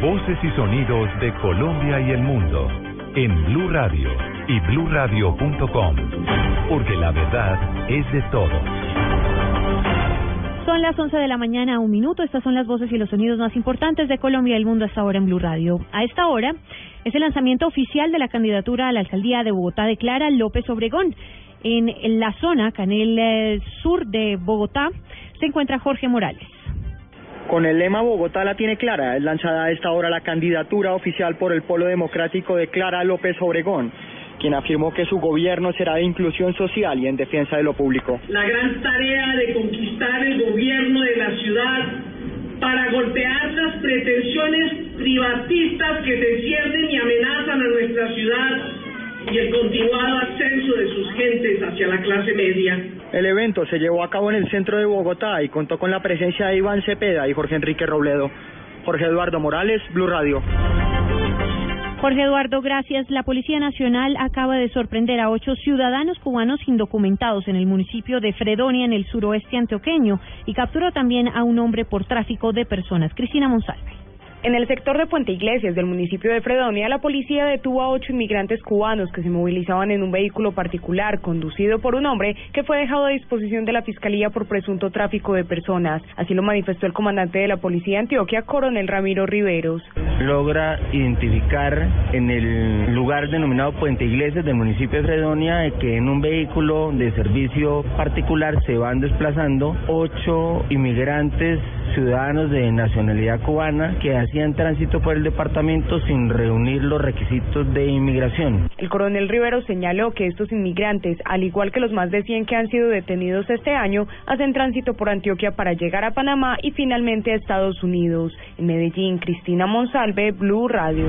Voces y sonidos de Colombia y el mundo en Blue Radio y BlueRadio.com, porque la verdad es de todos. Son las 11 de la mañana, un minuto. Estas son las voces y los sonidos más importantes de Colombia y el mundo hasta ahora en Blue Radio. A esta hora es el lanzamiento oficial de la candidatura a la alcaldía de Bogotá de Clara López Obregón. En la zona, acá en el eh, sur de Bogotá, se encuentra Jorge Morales. Con el lema Bogotá la tiene clara, es lanzada a esta hora la candidatura oficial por el Polo Democrático de Clara López Obregón, quien afirmó que su gobierno será de inclusión social y en defensa de lo público. La gran tarea de conquistar el gobierno de la ciudad para golpear las pretensiones privatistas que se ciernen y amenazan a nuestra ciudad y el continuado ascenso de sus gentes hacia la clase media. El evento se llevó a cabo en el centro de Bogotá y contó con la presencia de Iván Cepeda y Jorge Enrique Robledo. Jorge Eduardo Morales, Blue Radio. Jorge Eduardo, gracias. La Policía Nacional acaba de sorprender a ocho ciudadanos cubanos indocumentados en el municipio de Fredonia, en el suroeste antioqueño, y capturó también a un hombre por tráfico de personas. Cristina Monsalve. En el sector de Puente Iglesias del municipio de Fredonia, la policía detuvo a ocho inmigrantes cubanos que se movilizaban en un vehículo particular conducido por un hombre que fue dejado a disposición de la Fiscalía por presunto tráfico de personas. Así lo manifestó el comandante de la policía de Antioquia, coronel Ramiro Riveros. Logra identificar en el lugar denominado Puente Iglesias del municipio de Fredonia que en un vehículo de servicio particular se van desplazando ocho inmigrantes ciudadanos de nacionalidad cubana que hacían tránsito por el departamento sin reunir los requisitos de inmigración. El coronel Rivero señaló que estos inmigrantes, al igual que los más de 100 que han sido detenidos este año, hacen tránsito por Antioquia para llegar a Panamá y finalmente a Estados Unidos. En Medellín, Cristina Monsalve, Blue Radio.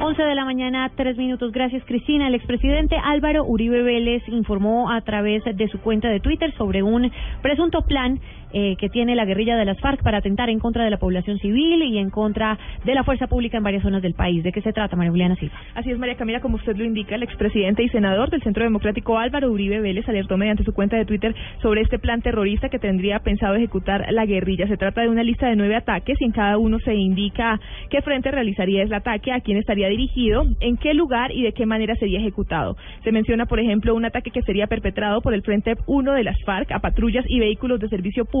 11 de la mañana, tres minutos. Gracias, Cristina. El expresidente Álvaro Uribe Vélez informó a través de su cuenta de Twitter sobre un presunto plan eh, que tiene la guerrilla de las FARC para atentar en contra de la población civil y en contra de la fuerza pública en varias zonas del país. ¿De qué se trata, María Juliana Silva? Así es, María Camila, como usted lo indica, el expresidente y senador del Centro Democrático Álvaro Uribe Vélez alertó mediante su cuenta de Twitter sobre este plan terrorista que tendría pensado ejecutar la guerrilla. Se trata de una lista de nueve ataques y en cada uno se indica qué frente realizaría ese ataque, a quién estaría dirigido, en qué lugar y de qué manera sería ejecutado. Se menciona, por ejemplo, un ataque que sería perpetrado por el Frente 1 de las FARC a patrullas y vehículos de servicio público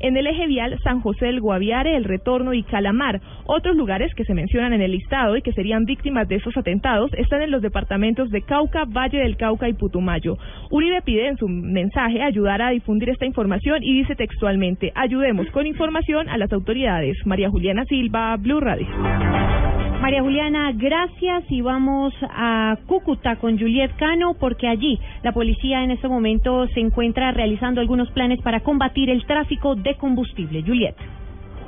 en el eje vial San José del Guaviare, El Retorno y Calamar. Otros lugares que se mencionan en el listado y que serían víctimas de esos atentados están en los departamentos de Cauca, Valle del Cauca y Putumayo. Uribe pide en su mensaje ayudar a difundir esta información y dice textualmente, ayudemos con información a las autoridades. María Juliana Silva, Blue Radio. María Juliana, gracias y vamos a Cúcuta con Juliet Cano porque allí la policía en este momento se encuentra realizando algunos planes para combatir el tráfico de combustible. Juliet.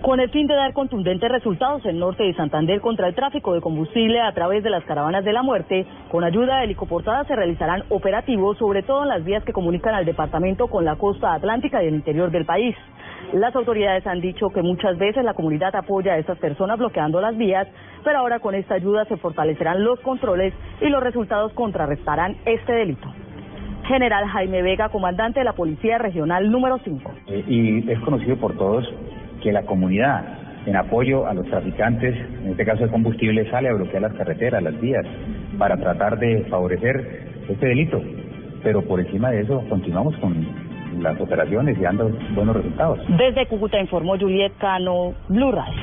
Con el fin de dar contundentes resultados en norte de Santander contra el tráfico de combustible a través de las caravanas de la muerte, con ayuda de helicoportadas se realizarán operativos, sobre todo en las vías que comunican al departamento con la costa atlántica y el interior del país. Las autoridades han dicho que muchas veces la comunidad apoya a estas personas bloqueando las vías, pero ahora con esta ayuda se fortalecerán los controles y los resultados contrarrestarán este delito. General Jaime Vega, comandante de la Policía Regional número 5. Eh, y es conocido por todos que la comunidad, en apoyo a los traficantes, en este caso de combustible, sale a bloquear las carreteras, las vías, para tratar de favorecer este delito. Pero por encima de eso, continuamos con las operaciones y dando buenos resultados. Desde Cúcuta informó Juliet Cano, Blue Radio.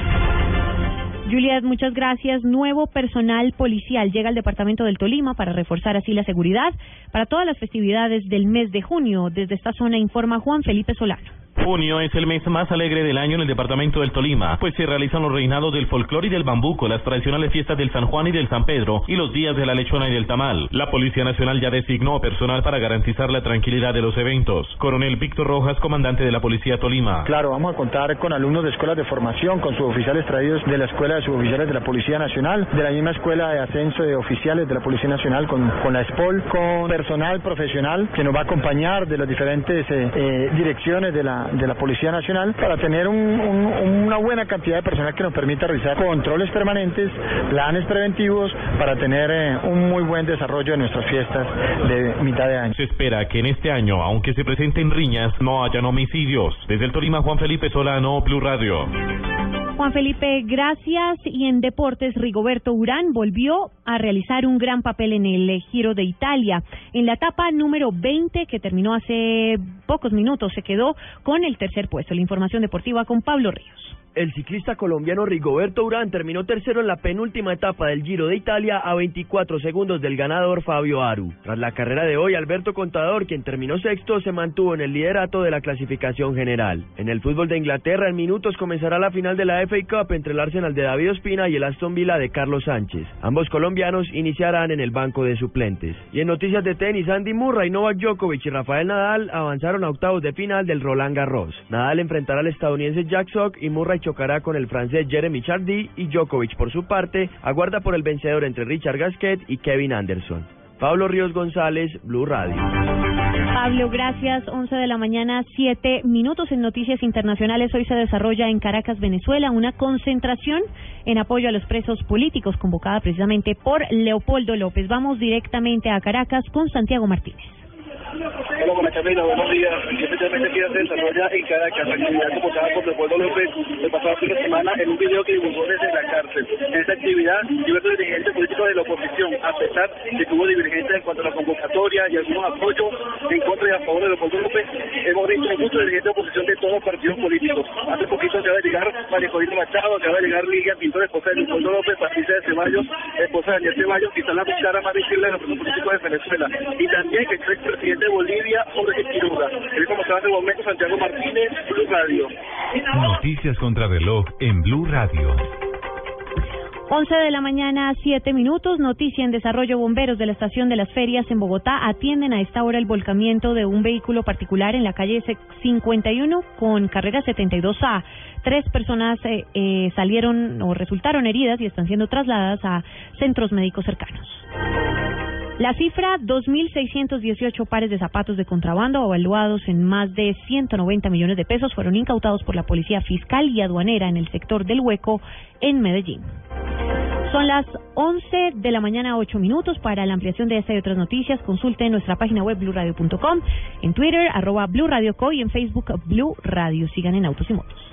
Juliet, muchas gracias. Nuevo personal policial llega al departamento del Tolima para reforzar así la seguridad para todas las festividades del mes de junio. Desde esta zona informa Juan Felipe Solano. Junio es el mes más alegre del año en el departamento del Tolima, pues se realizan los reinados del folclore y del bambuco, las tradicionales fiestas del San Juan y del San Pedro y los días de la lechona y del tamal. La Policía Nacional ya designó personal para garantizar la tranquilidad de los eventos. Coronel Víctor Rojas, comandante de la Policía Tolima. Claro, vamos a contar con alumnos de escuelas de formación, con suboficiales traídos de la Escuela de Suboficiales de la Policía Nacional, de la misma Escuela de Ascenso de Oficiales de la Policía Nacional, con, con la SPOL, con personal profesional que nos va a acompañar de las diferentes eh, eh, direcciones de la, de la Policía Nacional para tener un, un, una buena cantidad de personal que nos permita realizar controles permanentes, planes preventivos para tener eh, un muy buen desarrollo de nuestras fiestas de mitad de año. Se espera que en este año, aunque se presenten riñas, no hayan homicidios. Desde el Tolima, Juan Felipe Solano, Blue Radio. Juan Felipe, gracias. Y en deportes, Rigoberto Urán volvió a realizar un gran papel en el Giro de Italia. En la etapa número 20, que terminó hace pocos minutos, se quedó con el tercer puesto. La información deportiva con Pablo Ríos. El ciclista colombiano Rigoberto Urán terminó tercero en la penúltima etapa del Giro de Italia a 24 segundos del ganador Fabio Aru. Tras la carrera de hoy, Alberto Contador, quien terminó sexto, se mantuvo en el liderato de la clasificación general. En el fútbol de Inglaterra, en minutos comenzará la final de la FA Cup entre el Arsenal de David Ospina y el Aston Villa de Carlos Sánchez. Ambos colombianos iniciarán en el banco de suplentes. Y en noticias de tenis, Andy Murray, Novak Djokovic y Rafael Nadal avanzaron a octavos de final del Roland Garros. Nadal enfrentará al estadounidense Jack Sock y Murray chocará con el francés Jeremy Chardy y Djokovic por su parte aguarda por el vencedor entre Richard Gasquet y Kevin Anderson. Pablo Ríos González, Blue Radio. Pablo, gracias. 11 de la mañana, 7 minutos en Noticias Internacionales. Hoy se desarrolla en Caracas, Venezuela, una concentración en apoyo a los presos políticos convocada precisamente por Leopoldo López. Vamos directamente a Caracas con Santiago Martínez. Hola, buenas Camila, buenos días. Especialmente aquí se desarrolla en Caracas, actividad convocada por Leopoldo López el pasado fin de semana en un video que divulgó desde la cárcel. En esta actividad, diversos dirigentes políticos de la oposición, a pesar de que hubo divergencias en cuanto a la convocatoria y algunos apoyos en contra y a favor de Leopoldo López, hemos visto muchos dirigentes de oposición de todos los partidos políticos. Hace poquito acaba de llegar María Corina Machado, acaba de llegar Ligia Pintor, esposa de Leopoldo López, Patricia de Ceballos, esposa de Daniel Ceballos, y están a buscar a más visible de los políticos de Venezuela. Y también que presidente de Bolivia, Jorge Quiroga. Es como se hace el momento Santiago Martínez, Blue Radio. Noticias contra reloj en Blue Radio. 11 de la mañana, 7 minutos. Noticia en desarrollo. Bomberos de la estación de las ferias en Bogotá atienden a esta hora el volcamiento de un vehículo particular en la calle 51 con carrera 72A. Tres personas eh, eh, salieron o resultaron heridas y están siendo trasladadas a centros médicos cercanos. La cifra, 2.618 pares de zapatos de contrabando evaluados en más de 190 millones de pesos fueron incautados por la Policía Fiscal y Aduanera en el sector del Hueco en Medellín. Son las 11 de la mañana, 8 minutos. Para la ampliación de esta y otras noticias, consulte nuestra página web bluradio.com, en Twitter, arroba Blue Co y en Facebook Blue Radio. Sigan en Autos y Motos.